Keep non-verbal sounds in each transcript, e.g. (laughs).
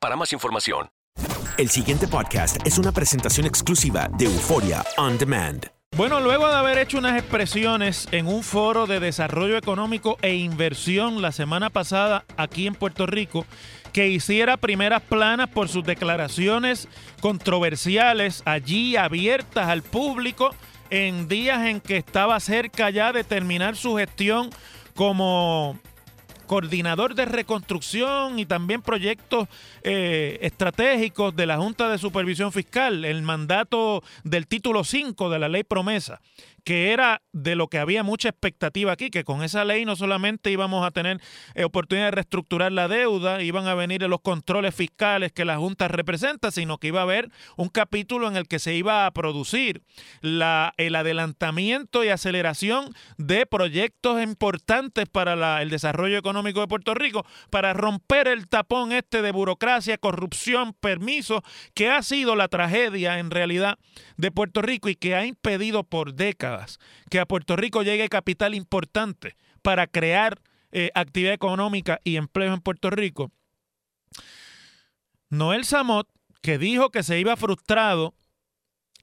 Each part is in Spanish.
para más información. El siguiente podcast es una presentación exclusiva de Euforia On Demand. Bueno, luego de haber hecho unas expresiones en un foro de desarrollo económico e inversión la semana pasada aquí en Puerto Rico, que hiciera primeras planas por sus declaraciones controversiales allí abiertas al público en días en que estaba cerca ya de terminar su gestión como coordinador de reconstrucción y también proyectos eh, estratégicos de la Junta de Supervisión Fiscal, el mandato del título 5 de la ley promesa, que era de lo que había mucha expectativa aquí, que con esa ley no solamente íbamos a tener eh, oportunidad de reestructurar la deuda, iban a venir los controles fiscales que la Junta representa, sino que iba a haber un capítulo en el que se iba a producir la, el adelantamiento y aceleración de proyectos importantes para la- el desarrollo económico de Puerto Rico, para romper el tapón este de burocracia, corrupción, permisos, que ha sido la tragedia en realidad de Puerto Rico y que ha impedido por décadas que a Puerto Rico llegue capital importante para crear eh, actividad económica y empleo en Puerto Rico. Noel Samot, que dijo que se iba frustrado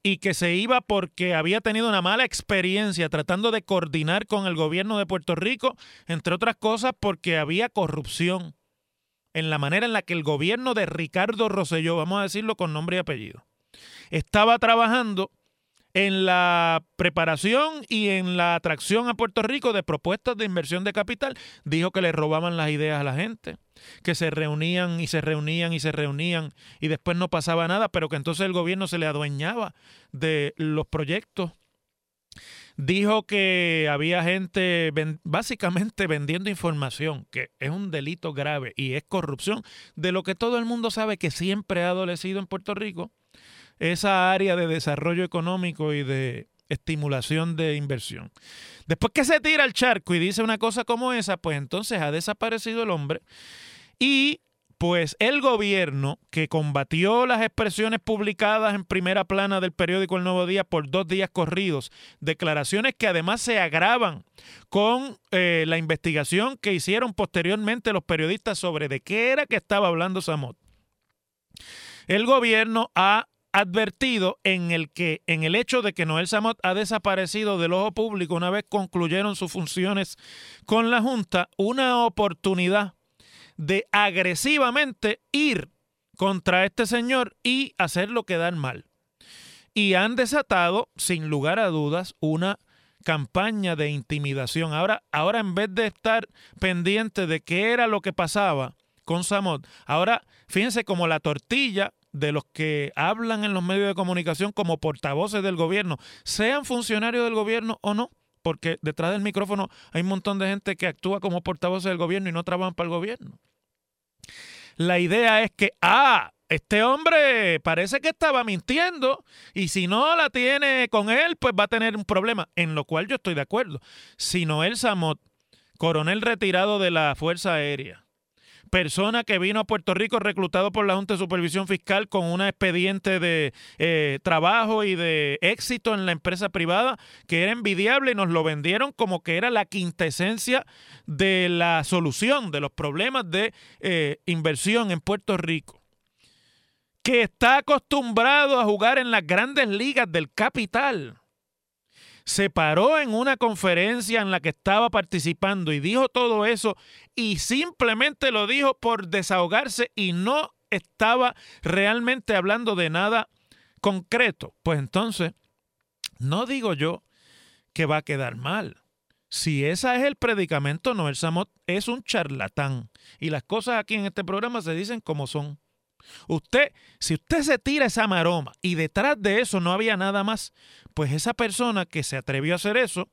y que se iba porque había tenido una mala experiencia tratando de coordinar con el gobierno de Puerto Rico, entre otras cosas porque había corrupción en la manera en la que el gobierno de Ricardo Rosselló, vamos a decirlo con nombre y apellido, estaba trabajando en la preparación y en la atracción a Puerto Rico de propuestas de inversión de capital. Dijo que le robaban las ideas a la gente, que se reunían y se reunían y se reunían y después no pasaba nada, pero que entonces el gobierno se le adueñaba de los proyectos. Dijo que había gente básicamente vendiendo información, que es un delito grave y es corrupción, de lo que todo el mundo sabe que siempre ha adolecido en Puerto Rico esa área de desarrollo económico y de estimulación de inversión. Después que se tira al charco y dice una cosa como esa, pues entonces ha desaparecido el hombre y pues el gobierno que combatió las expresiones publicadas en primera plana del periódico El Nuevo Día por dos días corridos, declaraciones que además se agravan con eh, la investigación que hicieron posteriormente los periodistas sobre de qué era que estaba hablando Samot. El gobierno ha advertido en el que en el hecho de que Noel Samot ha desaparecido del ojo público una vez concluyeron sus funciones con la Junta, una oportunidad de agresivamente ir contra este señor y hacerlo quedar mal. Y han desatado, sin lugar a dudas, una campaña de intimidación. Ahora, ahora en vez de estar pendiente de qué era lo que pasaba con Samot. Ahora, fíjense como la tortilla de los que hablan en los medios de comunicación como portavoces del gobierno, sean funcionarios del gobierno o no, porque detrás del micrófono hay un montón de gente que actúa como portavoces del gobierno y no trabajan para el gobierno. La idea es que, ah, este hombre parece que estaba mintiendo y si no la tiene con él, pues va a tener un problema, en lo cual yo estoy de acuerdo. Si Noel Samot, coronel retirado de la Fuerza Aérea, persona que vino a Puerto Rico reclutado por la Junta de Supervisión Fiscal con un expediente de eh, trabajo y de éxito en la empresa privada que era envidiable y nos lo vendieron como que era la quintesencia de la solución de los problemas de eh, inversión en Puerto Rico que está acostumbrado a jugar en las grandes ligas del capital se paró en una conferencia en la que estaba participando y dijo todo eso y simplemente lo dijo por desahogarse y no estaba realmente hablando de nada concreto. Pues entonces, no digo yo que va a quedar mal. Si ese es el predicamento, Noel Samot es un charlatán. Y las cosas aquí en este programa se dicen como son. Usted, si usted se tira esa maroma y detrás de eso no había nada más, pues esa persona que se atrevió a hacer eso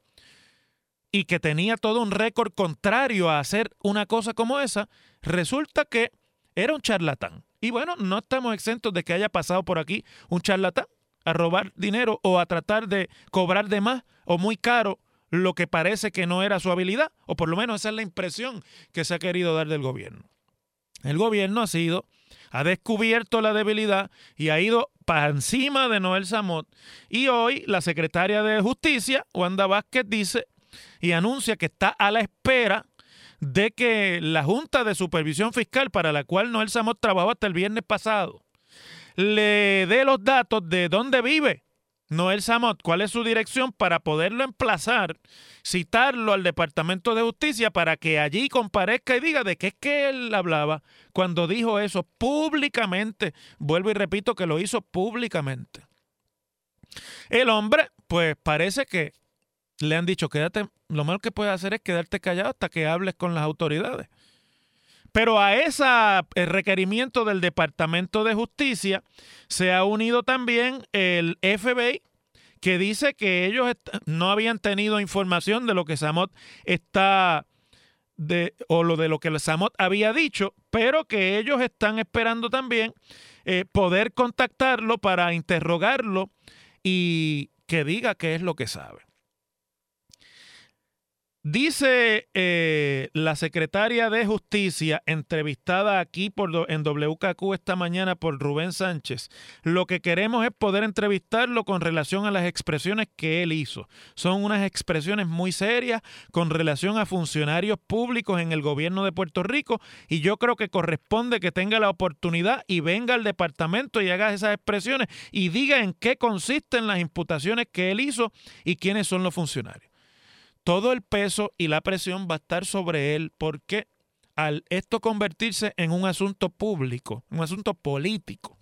y que tenía todo un récord contrario a hacer una cosa como esa, resulta que era un charlatán. Y bueno, no estamos exentos de que haya pasado por aquí un charlatán a robar dinero o a tratar de cobrar de más o muy caro lo que parece que no era su habilidad, o por lo menos esa es la impresión que se ha querido dar del gobierno. El gobierno ha sido ha descubierto la debilidad y ha ido para encima de Noel Samot. Y hoy la secretaria de Justicia, Wanda Vázquez, dice y anuncia que está a la espera de que la Junta de Supervisión Fiscal, para la cual Noel Samot trabajó hasta el viernes pasado, le dé los datos de dónde vive Noel Samot, cuál es su dirección para poderlo emplazar, citarlo al Departamento de Justicia para que allí comparezca y diga de qué es que él hablaba cuando dijo eso públicamente. Vuelvo y repito que lo hizo públicamente. El hombre, pues parece que le han dicho, quédate, lo malo que puedes hacer es quedarte callado hasta que hables con las autoridades. Pero a ese requerimiento del Departamento de Justicia se ha unido también el FBI, que dice que ellos no habían tenido información de lo que Samot está de, o lo de lo que Samot había dicho, pero que ellos están esperando también eh, poder contactarlo para interrogarlo y que diga qué es lo que sabe. Dice eh, la secretaria de Justicia, entrevistada aquí por, en WKQ esta mañana por Rubén Sánchez, lo que queremos es poder entrevistarlo con relación a las expresiones que él hizo. Son unas expresiones muy serias con relación a funcionarios públicos en el gobierno de Puerto Rico y yo creo que corresponde que tenga la oportunidad y venga al departamento y haga esas expresiones y diga en qué consisten las imputaciones que él hizo y quiénes son los funcionarios todo el peso y la presión va a estar sobre él porque al esto convertirse en un asunto público, un asunto político,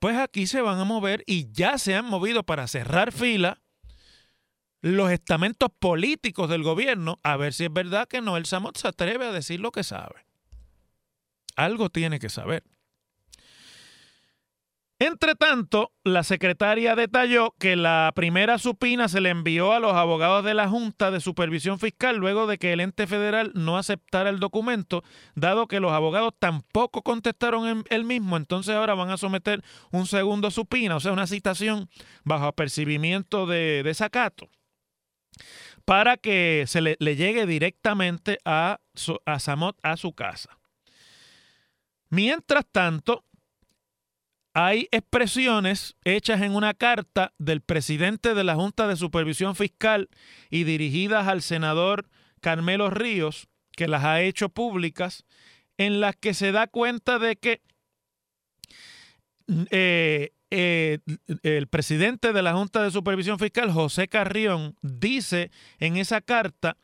pues aquí se van a mover y ya se han movido para cerrar fila los estamentos políticos del gobierno a ver si es verdad que Noel Samot se atreve a decir lo que sabe. Algo tiene que saber. Entre tanto, la secretaria detalló que la primera supina se le envió a los abogados de la Junta de Supervisión Fiscal luego de que el ente federal no aceptara el documento, dado que los abogados tampoco contestaron el mismo, entonces ahora van a someter un segundo supina, o sea, una citación bajo apercibimiento de desacato, para que se le, llegue directamente a, a Samot a su casa. Mientras tanto, hay expresiones hechas en una carta del presidente de la Junta de Supervisión Fiscal y dirigidas al senador Carmelo Ríos, que las ha hecho públicas, en las que se da cuenta de que eh, eh, el presidente de la Junta de Supervisión Fiscal, José Carrión, dice en esa carta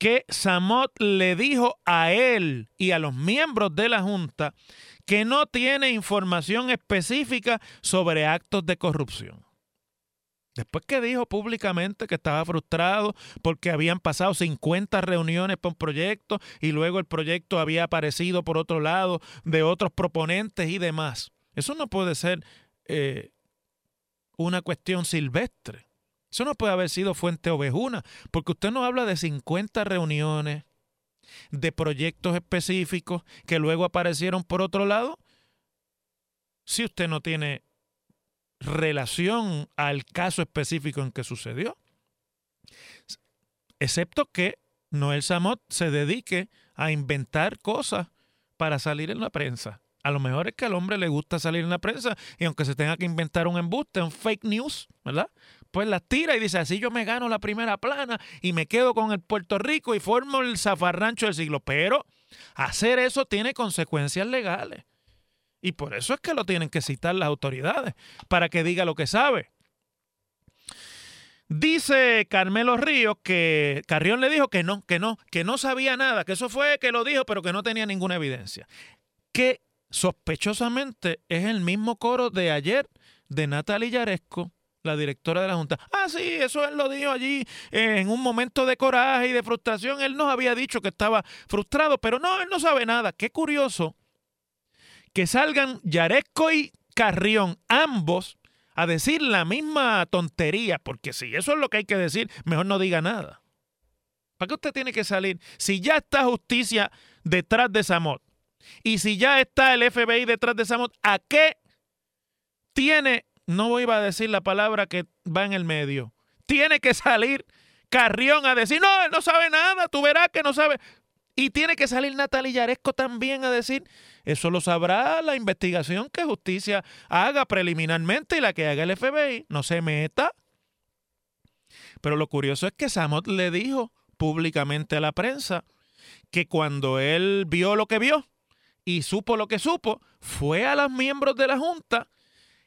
que Samot le dijo a él y a los miembros de la Junta que no tiene información específica sobre actos de corrupción. Después que dijo públicamente que estaba frustrado porque habían pasado 50 reuniones por un proyecto y luego el proyecto había aparecido por otro lado de otros proponentes y demás. Eso no puede ser eh, una cuestión silvestre. Eso no puede haber sido fuente ovejuna, porque usted no habla de 50 reuniones, de proyectos específicos que luego aparecieron por otro lado, si usted no tiene relación al caso específico en que sucedió. Excepto que Noel Samot se dedique a inventar cosas para salir en la prensa. A lo mejor es que al hombre le gusta salir en la prensa y aunque se tenga que inventar un embuste, un fake news, ¿verdad? Pues las tira y dice, así yo me gano la primera plana y me quedo con el Puerto Rico y formo el zafarrancho del siglo. Pero hacer eso tiene consecuencias legales. Y por eso es que lo tienen que citar las autoridades, para que diga lo que sabe. Dice Carmelo Ríos que Carrión le dijo que no, que no, que no sabía nada, que eso fue que lo dijo, pero que no tenía ninguna evidencia. Que sospechosamente es el mismo coro de ayer de Natalia Yaresco, la directora de la Junta. Ah, sí, eso él lo dijo allí en un momento de coraje y de frustración. Él nos había dicho que estaba frustrado, pero no, él no sabe nada. Qué curioso que salgan Yaresco y Carrión, ambos, a decir la misma tontería, porque si eso es lo que hay que decir, mejor no diga nada. ¿Para qué usted tiene que salir? Si ya está justicia detrás de Samot y si ya está el FBI detrás de Samot, ¿a qué tiene, no voy a decir la palabra que va en el medio, tiene que salir Carrión a decir, no, él no sabe nada, tú verás que no sabe. Y tiene que salir Natalia Yaresco también a decir, eso lo sabrá la investigación que justicia haga preliminarmente y la que haga el FBI. No se meta. Pero lo curioso es que Samot le dijo públicamente a la prensa que cuando él vio lo que vio y supo lo que supo, fue a los miembros de la Junta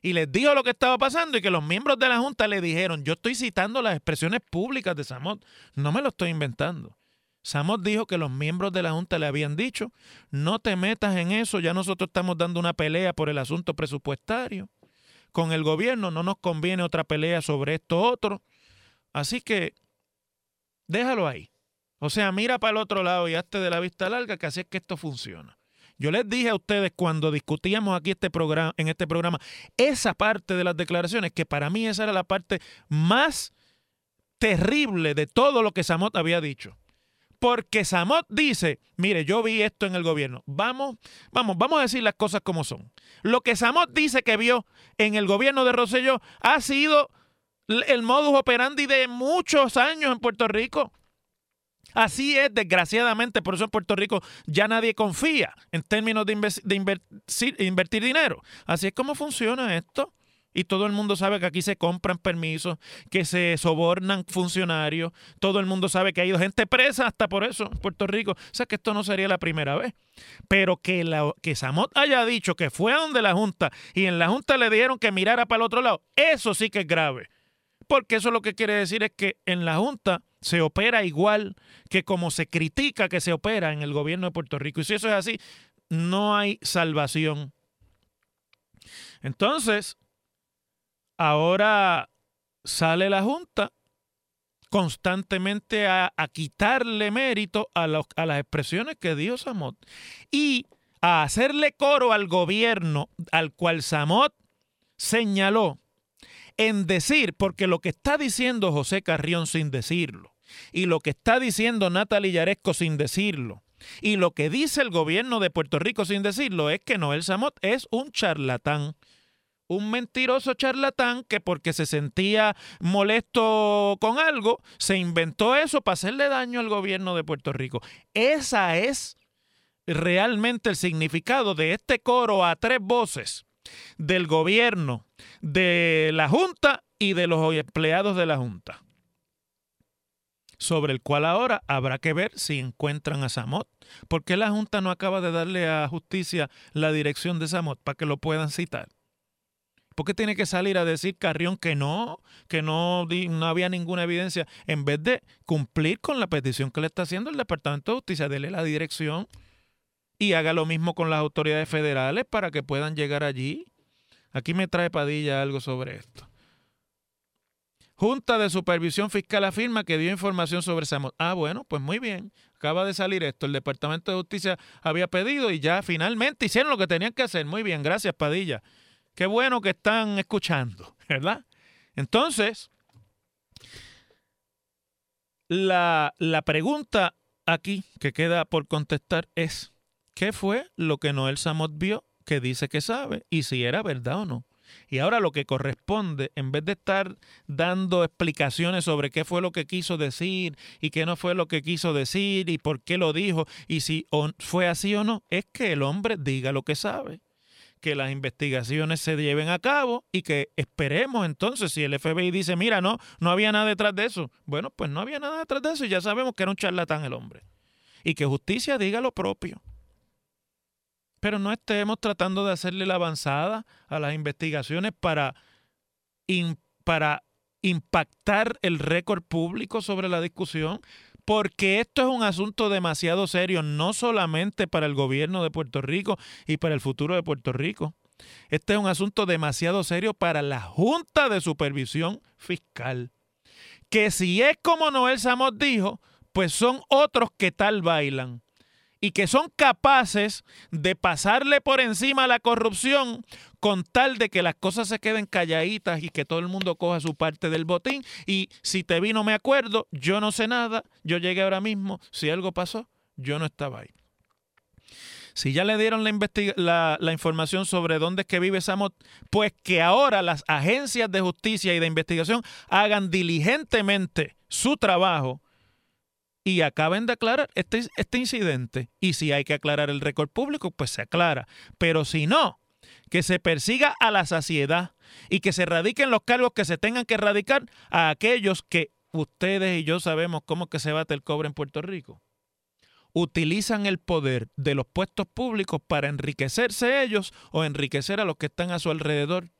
y les dijo lo que estaba pasando y que los miembros de la Junta le dijeron, yo estoy citando las expresiones públicas de Samot, no me lo estoy inventando. Samot dijo que los miembros de la Junta le habían dicho, no te metas en eso, ya nosotros estamos dando una pelea por el asunto presupuestario. Con el gobierno no nos conviene otra pelea sobre esto otro. Así que déjalo ahí. O sea, mira para el otro lado y hazte de la vista larga que así es que esto funciona. Yo les dije a ustedes cuando discutíamos aquí este programa, en este programa esa parte de las declaraciones, que para mí esa era la parte más terrible de todo lo que Samot había dicho. Porque Samot dice, mire, yo vi esto en el gobierno. Vamos, vamos, vamos a decir las cosas como son. Lo que Samot dice que vio en el gobierno de Rosselló ha sido el modus operandi de muchos años en Puerto Rico. Así es, desgraciadamente, por eso en Puerto Rico ya nadie confía en términos de, invertir dinero. Así es como funciona esto. Y todo el mundo sabe que aquí se compran permisos, que se sobornan funcionarios. Todo el mundo sabe que ha ido gente presa hasta por eso en Puerto Rico. O sea que esto no sería la primera vez. Pero que, la, que Samot haya dicho que fue a donde la Junta y en la Junta le dieron que mirara para el otro lado, eso sí que es grave. Porque eso lo que quiere decir es que en la Junta se opera igual que como se critica que se opera en el gobierno de Puerto Rico. Y si eso es así, no hay salvación. Entonces, ahora sale la Junta constantemente a, quitarle mérito a, a, las expresiones que dio Samot y a hacerle coro al gobierno al cual Samot señaló en decir, porque lo que está diciendo José Carrión sin decirlo, y lo que está diciendo Natalie Yaresco sin decirlo, y lo que dice el gobierno de Puerto Rico sin decirlo, es que Noel Samot es un charlatán un mentiroso charlatán que porque se sentía molesto con algo, se inventó eso para hacerle daño al gobierno de Puerto Rico. Esa es realmente el significado de este coro a tres voces del gobierno, de la Junta y de los empleados de la Junta. Sobre el cual ahora habrá que ver si encuentran a Samot. porque la Junta no acaba de darle a justicia la dirección de Samot para que lo puedan citar? ¿Por qué tiene que salir a decir Carrión que no, que no, no había ninguna evidencia, en vez de cumplir con la petición que le está haciendo el Departamento de Justicia, dele la dirección y haga lo mismo con las autoridades federales para que puedan llegar allí? Aquí me trae Padilla algo sobre esto. Junta de Supervisión Fiscal afirma que dio información sobre Samot. Ah, bueno, pues muy bien. Acaba de salir esto. El Departamento de Justicia había pedido y ya finalmente hicieron lo que tenían que hacer. Muy bien, gracias Padilla. Qué bueno que están escuchando, (laughs) ¿verdad? Entonces, la, la pregunta aquí que queda por contestar es, ¿qué fue lo que Noel Samot vio que dice que sabe y si era verdad o no? Y ahora lo que corresponde, en vez de estar dando explicaciones sobre qué fue lo que quiso decir y qué no fue lo que quiso decir y por qué lo dijo y si fue así o no, es que el hombre diga lo que sabe que las investigaciones se lleven a cabo y que esperemos entonces si el FBI dice, mira, no, no había nada detrás de eso. Bueno, pues no había nada detrás de eso y ya sabemos que era un charlatán el hombre. Y que justicia diga lo propio. Pero no estemos tratando de hacerle la avanzada a las investigaciones para, para impactar el récord público sobre la discusión porque esto es un asunto demasiado serio, no solamente para el gobierno de Puerto Rico y para el futuro de Puerto Rico. Este es un asunto demasiado serio para la Junta de Supervisión Fiscal. Que si es como Noel Samos dijo, pues son otros que tal bailan y que son capaces de pasarle por encima la corrupción con tal de que las cosas se queden calladitas y que todo el mundo coja su parte del botín. Y si te vi no me acuerdo, yo no sé nada, yo llegué ahora mismo, si algo pasó, yo no estaba ahí. Si ya le dieron la, la, información sobre dónde es que vive Samot, pues que ahora las agencias de justicia y de investigación hagan diligentemente su trabajo y acaben de aclarar este, este incidente. Y si hay que aclarar el récord público, pues se aclara. Pero si no, que se persiga a la saciedad y que se radiquen los cargos que se tengan que erradicar a aquellos que ustedes y yo sabemos cómo que se bate el cobre en Puerto Rico. Utilizan el poder de los puestos públicos para enriquecerse ellos o enriquecer a los que están a su alrededor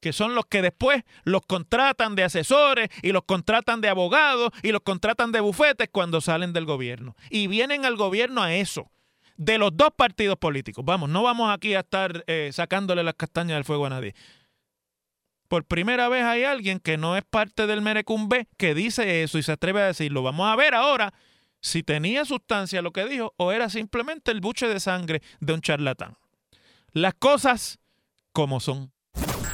que son los que después los contratan de asesores y los contratan de abogados y los contratan de bufetes cuando salen del gobierno. Y vienen al gobierno a eso, de los dos partidos políticos. Vamos, no vamos aquí a estar eh, sacándole las castañas del fuego a nadie. Por primera vez hay alguien que no es parte del Merecumbe que dice eso y se atreve a decirlo. Vamos a ver ahora si tenía sustancia lo que dijo o era simplemente el buche de sangre de un charlatán. Las cosas como son.